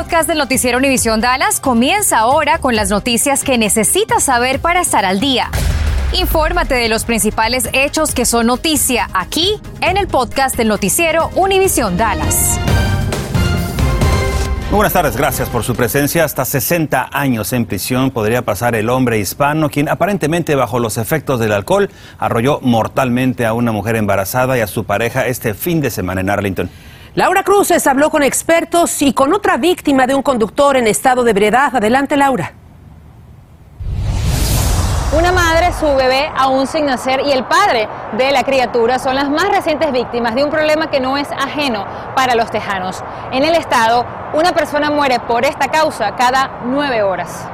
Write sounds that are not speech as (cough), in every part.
podcast del noticiero Univisión Dallas comienza ahora con las noticias que necesitas saber para estar al día. Infórmate de los principales hechos que son noticia aquí en el podcast del noticiero Univisión Dallas. Muy buenas tardes, gracias por su presencia. Hasta 60 años en prisión podría pasar el hombre hispano, quien aparentemente bajo los efectos del alcohol arrolló mortalmente a una mujer embarazada y a su pareja este fin de semana en Arlington. Laura Cruces habló con expertos y con otra víctima de un conductor en estado de ebriedad. Adelante, Laura. Una madre, su bebé aún sin nacer y el padre de la criatura son las más recientes víctimas de un problema que no es ajeno para los tejanos. En el estado, una persona muere por esta causa cada nueve horas.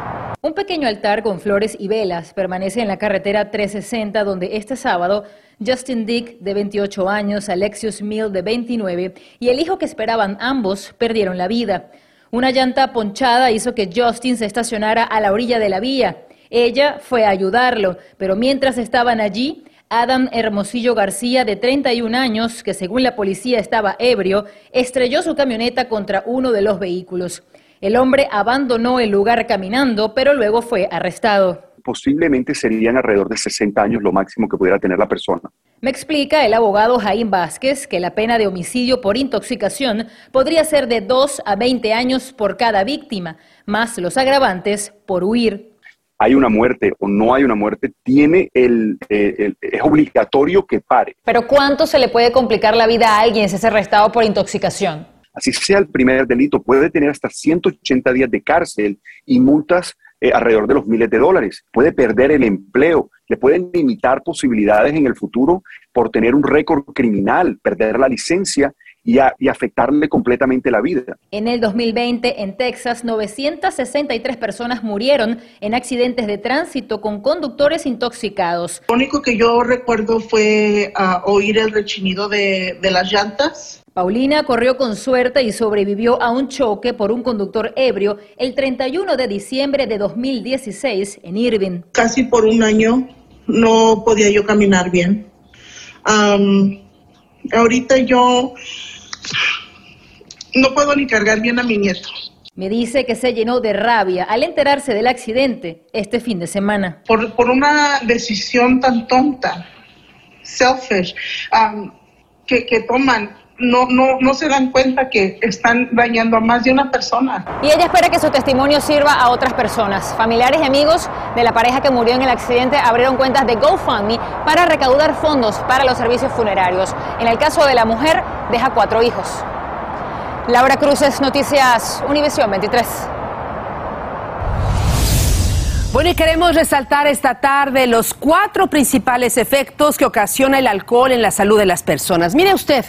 Un pequeño altar con flores y velas permanece en la carretera 360 donde este sábado Justin Dick, de 28 años, Alexius Mill, de 29, y el hijo que esperaban ambos perdieron la vida. Una llanta ponchada hizo que Justin se estacionara a la orilla de la vía. Ella fue a ayudarlo, pero mientras estaban allí, Adam Hermosillo García, de 31 años, que según la policía estaba ebrio, estrelló su camioneta contra uno de los vehículos. El hombre abandonó el lugar caminando, pero luego fue arrestado. Posiblemente serían alrededor de 60 años lo máximo que pudiera tener la persona. Me explica el abogado Jaime Vázquez que la pena de homicidio por intoxicación podría ser de 2 a 20 años por cada víctima, más los agravantes por huir hay una muerte o no hay una muerte, tiene el, es obligatorio que pare. Pero ¿cuánto se le puede complicar la vida a alguien si es arrestado por intoxicación? Así sea el primer delito, puede tener hasta 180 días de cárcel y multas eh, alrededor de los miles de dólares. Puede perder el empleo, le pueden limitar posibilidades en el futuro por tener un récord criminal, perder la licencia y, afectarle completamente la vida. En el 2020, en Texas, 963 personas murieron en accidentes de tránsito con conductores intoxicados. Lo único que yo recuerdo fue ah, oír el rechinido de, de las llantas. Paulina corrió con suerte y sobrevivió a un choque por un conductor ebrio el 31 de diciembre de 2016 en Irving. Casi por un año no podía yo caminar bien. ahorita yo no puedo ni cargar bien a mi nieto. Me dice que se llenó de rabia al enterarse del accidente este fin de semana. Por, por una decisión tan tonta, selfish, um, que, que toman no, no, no se dan cuenta que están dañando a más de una persona. Y ella espera que su testimonio sirva a otras personas. Familiares y amigos de la pareja que murió en el accidente abrieron cuentas de GoFundMe para recaudar fondos para los servicios funerarios. En el caso de la mujer, deja cuatro hijos. Laura Cruces, Noticias Univisión 23. Bueno, y queremos resaltar esta tarde los cuatro principales efectos que ocasiona el alcohol en la salud de las personas. Mire usted,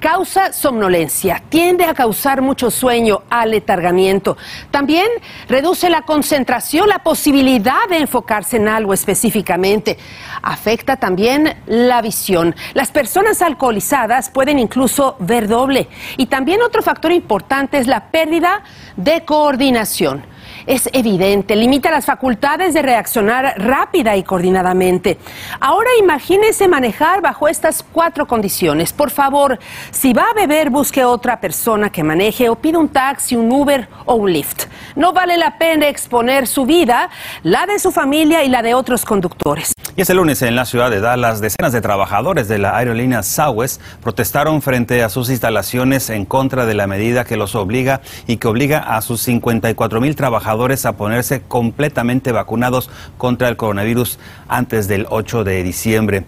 causa somnolencia, tiende a causar mucho sueño, aletargamiento. También reduce la concentración, la posibilidad de enfocarse en algo específicamente. Afecta también la visión. Las personas alcoholizadas pueden incluso ver doble. Y también otro factor importante es la pérdida de coordinación es evidente, limita las facultades de reaccionar rápida y coordinadamente. Ahora imagínese manejar bajo estas cuatro condiciones. Por favor, si va a beber, busque otra persona que maneje o pida un taxi, un Uber o un Lyft. No vale la pena exponer su vida, la de su familia y la de otros conductores. Y este lunes en la ciudad de Dallas, decenas de trabajadores de la aerolínea Southwest protestaron frente a sus instalaciones en contra de la medida que los obliga y que obliga a sus 54 mil trabajadores a ponerse completamente vacunados contra el coronavirus antes del 8 de diciembre.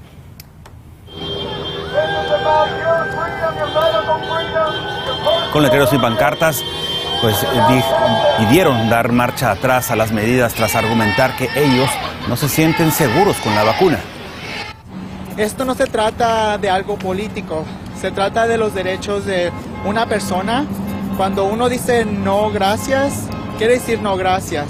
Con letreros y pancartas, pues pidieron dar marcha atrás a las medidas tras argumentar que ellos no se sienten seguros con la vacuna. Esto no se trata de algo político, se trata de los derechos de una persona. Cuando uno dice no gracias, quiere decir no gracias.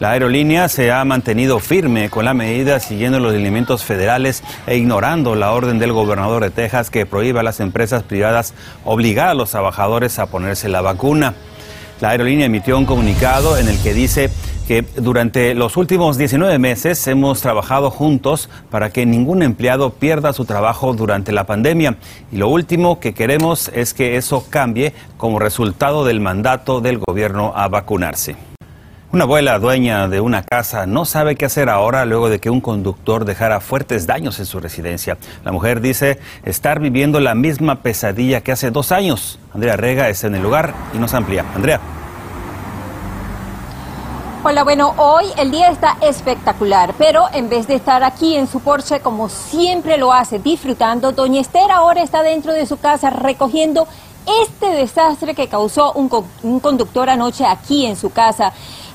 La aerolínea se ha mantenido firme con la medida siguiendo los lineamientos federales e ignorando la orden del gobernador de Texas que prohíbe a las empresas privadas obligar a los trabajadores a ponerse la vacuna. La aerolínea emitió un comunicado en el que dice que durante los últimos 19 meses hemos trabajado juntos para que ningún empleado pierda su trabajo durante la pandemia. Y lo último que queremos es que eso cambie como resultado del mandato del gobierno a vacunarse. Una abuela dueña de una casa no sabe qué hacer ahora luego de que un conductor dejara fuertes daños en su residencia. La mujer dice estar viviendo la misma pesadilla que hace dos años. Andrea Rega está en el lugar y nos amplía. Andrea. Hola, bueno, hoy el día está espectacular, pero en vez de estar aquí en su Porsche como siempre lo hace, disfrutando, Doña Esther ahora está dentro de su casa recogiendo este desastre que causó un, conductor anoche aquí en su casa.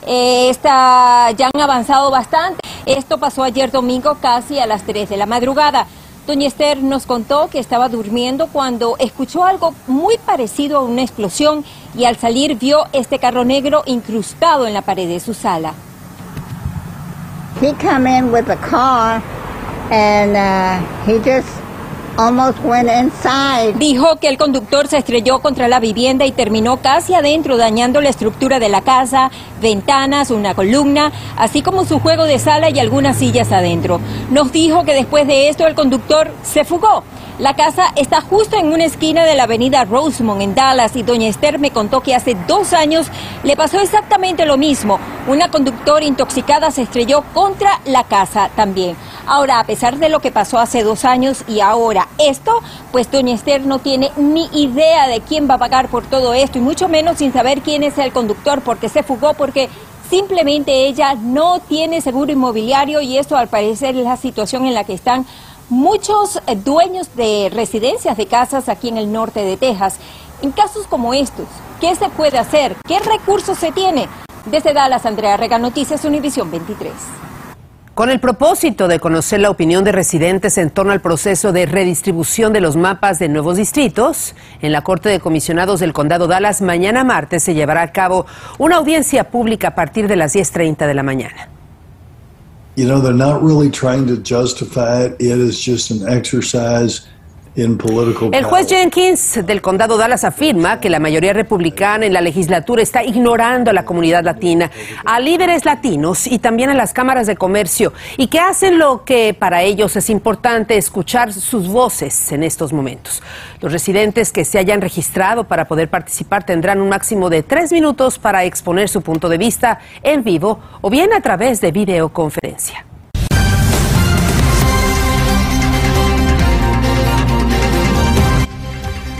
Eh, está, ya han avanzado bastante. Esto pasó ayer domingo casi a las 3 de la madrugada. Doña Esther nos contó que estaba durmiendo cuando escuchó algo muy parecido a una explosión y al salir vio este carro negro incrustado en la pared de su sala. He come in with a car and uh, he just Dijo que el conductor se estrelló contra la vivienda y terminó casi adentro, dañando la estructura de la casa, ventanas, una columna, así como su juego de sala y algunas sillas adentro. Nos dijo que después de esto el conductor se fugó. La casa está justo en una esquina de la avenida Rosemont en Dallas y doña Esther me contó que hace dos años le pasó exactamente lo mismo. Una conductora intoxicada se estrelló contra la casa también. Ahora, a pesar de lo que pasó hace dos años y ahora esto, pues doña Esther no tiene ni idea de quién va a pagar por todo esto y mucho menos sin saber quién es el conductor porque se fugó porque simplemente ella no tiene seguro inmobiliario y esto al parecer es la situación en la que están muchos eh, dueños de residencias de casas aquí en el norte de Texas. En casos como estos, ¿qué se puede hacer? ¿Qué recursos se tiene? Desde Dallas, Andrea Rega, Noticias Univisión 23. Con el propósito de conocer la opinión de residentes en torno al proceso de redistribución de los mapas de nuevos distritos, en la Corte de Comisionados del Condado Dallas mañana martes se llevará a cabo una audiencia pública a partir de las 10.30 de la mañana. You know, they're not really trying to justify it. It is just an exercise El juez Jenkins del condado Dallas afirma que la mayoría republicana en la legislatura está ignorando a la comunidad latina, a líderes latinos y también a las cámaras de comercio y que hacen lo que para ellos es importante escuchar sus voces en estos momentos. Los residentes que se hayan registrado para poder participar tendrán un máximo de tres minutos para exponer su punto de vista en vivo o bien a través de videoconferencia.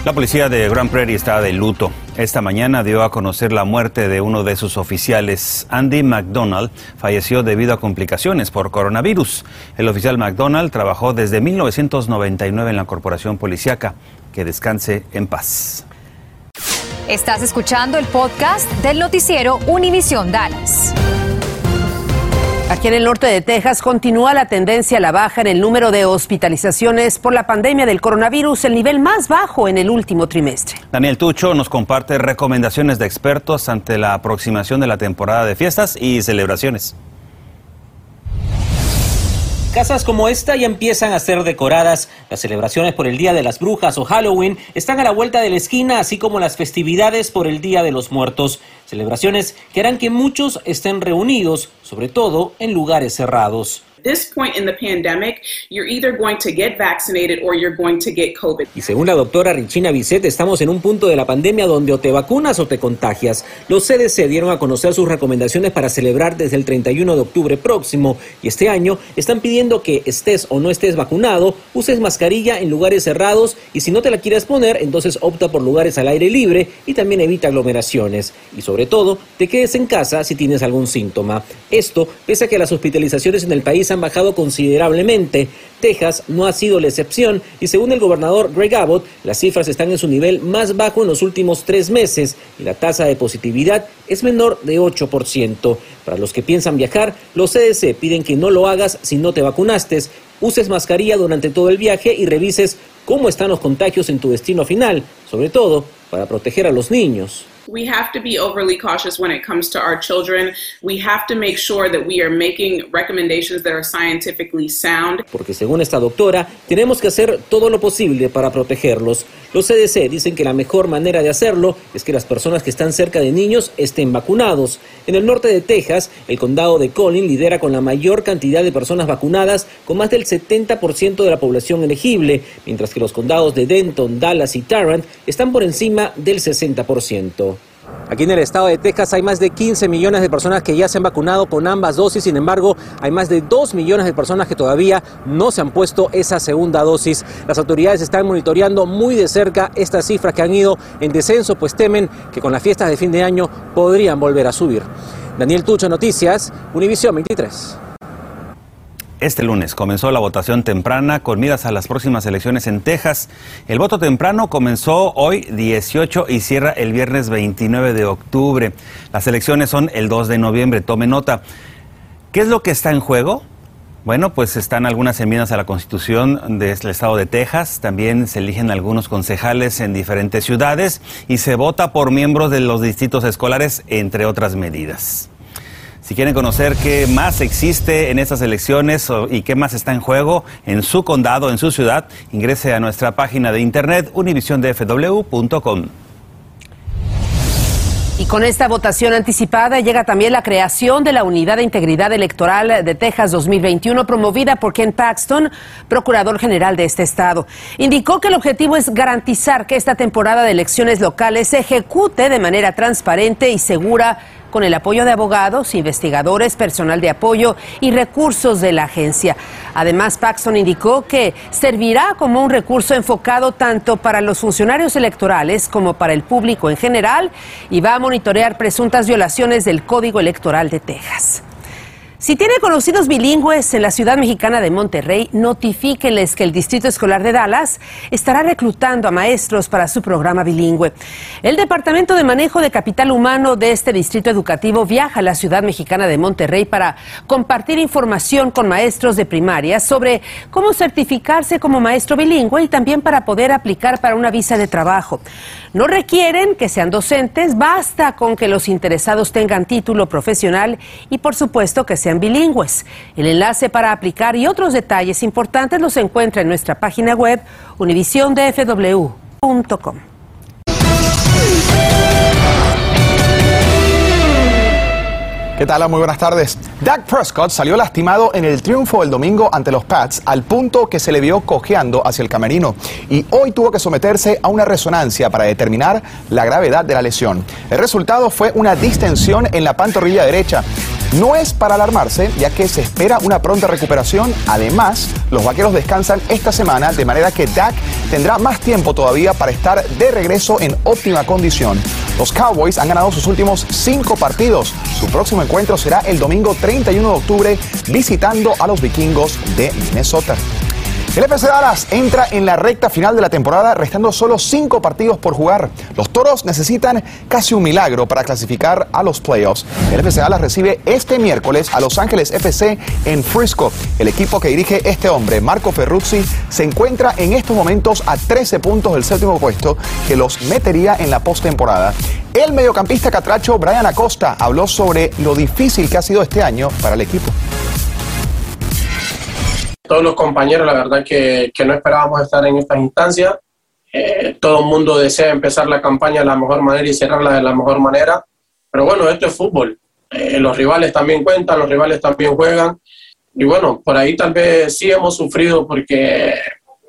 La policía de Grand Prairie está de luto. Esta mañana dio a conocer la muerte de uno de sus oficiales. Andy McDonald falleció debido a complicaciones por coronavirus. El oficial McDonald trabajó desde 1999 en la corporación policíaca. Que descanse en paz. Estás escuchando el podcast del noticiero Univisión Dallas. Aquí en el norte de Texas continúa la tendencia a la baja en el número de hospitalizaciones por la pandemia del coronavirus, el nivel más bajo en el último trimestre. Daniel Tucho nos comparte recomendaciones de expertos ante la aproximación de la temporada de fiestas y celebraciones. Casas como esta ya empiezan a ser decoradas. Las celebraciones por el Día de las Brujas o Halloween están a la vuelta de la esquina, así como las festividades por el Día de los Muertos. Celebraciones que harán que muchos estén reunidos, sobre todo en lugares cerrados this point in the pandemic, you're either going to get vaccinated or you're going to get COVID. Y según la doctora Richina Bisset, estamos en un punto de la pandemia donde o te vacunas o te contagias. Los CDC dieron a conocer sus recomendaciones para celebrar desde el 31 de octubre próximo y este año están pidiendo que estés o no estés vacunado, uses mascarilla en lugares cerrados y si no te la quieres poner, entonces opta por lugares al aire libre y también evita aglomeraciones. Y sobre todo, te quedes en casa si tienes algún síntoma. Esto pese a que las hospitalizaciones en el país han bajado considerablemente. Texas no ha sido la excepción y según el gobernador Greg Abbott, las cifras están en su nivel más bajo en los últimos tres meses y la tasa de positividad es menor de 8%. Para los que piensan viajar, los CDC piden que no lo hagas si no te vacunaste, uses mascarilla durante todo el viaje y revises cómo están los contagios en tu destino final, sobre todo para proteger a los niños. We have to be overly cautious when it comes to our children. We have to make sure that we are making recommendations that are scientifically sound. Porque según esta doctora, tenemos que hacer todo lo posible para protegerlos. Los CDC dicen que la mejor manera de hacerlo es que las personas que están cerca de niños estén vacunados. En el norte de Texas, el condado de Collin lidera con la mayor cantidad de personas vacunadas, con más del 70% de la población elegible, mientras que los condados de Denton, Dallas y Tarrant están por encima del 60%. Aquí en el estado de Texas hay más de 15 millones de personas que ya se han vacunado con ambas dosis, sin embargo hay más de 2 millones de personas que todavía no se han puesto esa segunda dosis. Las autoridades están monitoreando muy de cerca estas cifras que han ido en descenso, pues temen que con las fiestas de fin de año podrían volver a subir. Daniel Tucho, Noticias, Univisión 23. Este lunes comenzó la votación temprana con miras a las próximas elecciones en Texas. El voto temprano comenzó hoy 18 y cierra el viernes 29 de octubre. Las elecciones son el 2 de noviembre. Tome nota. ¿Qué es lo que está en juego? Bueno, pues están algunas enmiendas a la Constitución del Estado de Texas, también se eligen algunos concejales en diferentes ciudades y se vota por miembros de los distritos escolares, entre otras medidas. Si quieren conocer qué más existe en estas elecciones y qué más está en juego en su condado, en su ciudad, ingrese a nuestra página de internet univisiondfw.com. Y con esta votación anticipada llega también la creación de la Unidad de Integridad Electoral de Texas 2021 promovida por Ken Paxton, procurador general de este estado. Indicó que el objetivo es garantizar que esta temporada de elecciones locales se ejecute de manera transparente y segura con el apoyo de abogados, investigadores, personal de apoyo y recursos de la agencia. Además, Paxton indicó que servirá como un recurso enfocado tanto para los funcionarios electorales como para el público en general y va a monitorear presuntas violaciones del Código Electoral de Texas. Si tiene conocidos bilingües en la ciudad mexicana de Monterrey, notifíquenles que el Distrito Escolar de Dallas estará reclutando a maestros para su programa bilingüe. El Departamento de Manejo de Capital Humano de este distrito educativo viaja a la ciudad mexicana de Monterrey para compartir información con maestros de primaria sobre cómo certificarse como maestro bilingüe y también para poder aplicar para una visa de trabajo. No requieren que sean docentes, basta con que los interesados tengan título profesional y por supuesto que bilingües. El enlace para aplicar y otros detalles importantes los encuentra en nuestra página web univisiondfw.com. ¿Qué tal? Muy buenas tardes. Dak Prescott salió lastimado en el triunfo del domingo ante los Pats al punto que se le vio cojeando hacia el camerino y hoy tuvo que someterse a una resonancia para determinar la gravedad de la lesión. El resultado fue una distensión en la pantorrilla derecha. No es para alarmarse, ya que se espera una pronta recuperación. Además, los vaqueros descansan esta semana, de manera que Dak tendrá más tiempo todavía para estar de regreso en óptima condición. Los Cowboys han ganado sus últimos cinco partidos. Su próximo encuentro será el domingo 31 de octubre visitando a los vikingos de Minnesota. El FC Dallas entra en la recta final de la temporada, restando solo cinco partidos por jugar. Los toros necesitan casi un milagro para clasificar a los playoffs. El FC Dallas recibe este miércoles a Los Ángeles FC en Frisco. El equipo que dirige este hombre, Marco Ferruzzi, se encuentra en estos momentos a 13 puntos del séptimo puesto, que los metería en la postemporada. El mediocampista catracho Brian Acosta habló sobre lo difícil que ha sido este año para el equipo todos los compañeros, la verdad que, que no esperábamos estar en estas instancias. Eh, todo el mundo desea empezar la campaña de la mejor manera y cerrarla de la mejor manera. Pero bueno, esto es fútbol. Eh, los rivales también cuentan, los rivales también juegan. Y bueno, por ahí tal vez sí hemos sufrido porque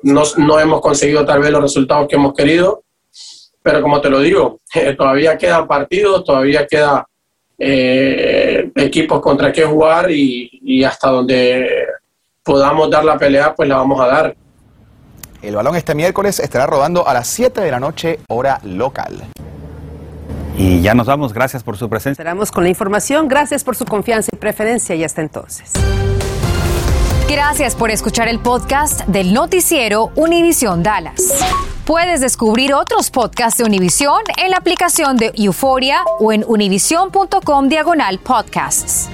no, no hemos conseguido tal vez los resultados que hemos querido. Pero como te lo digo, (laughs) eh, todavía quedan partidos, todavía queda equipos contra qué jugar y, y hasta donde podamos dar la pelea, pues la vamos a dar. El balón este miércoles estará rodando a las 7 de la noche, hora local. Y ya nos vamos, gracias por su presencia. Esperamos con la información, gracias por su confianza y preferencia y hasta entonces. Gracias por escuchar el podcast del noticiero Univisión Dallas. Puedes descubrir otros podcasts de Univisión en la aplicación de Euforia o en univision.com diagonal podcasts.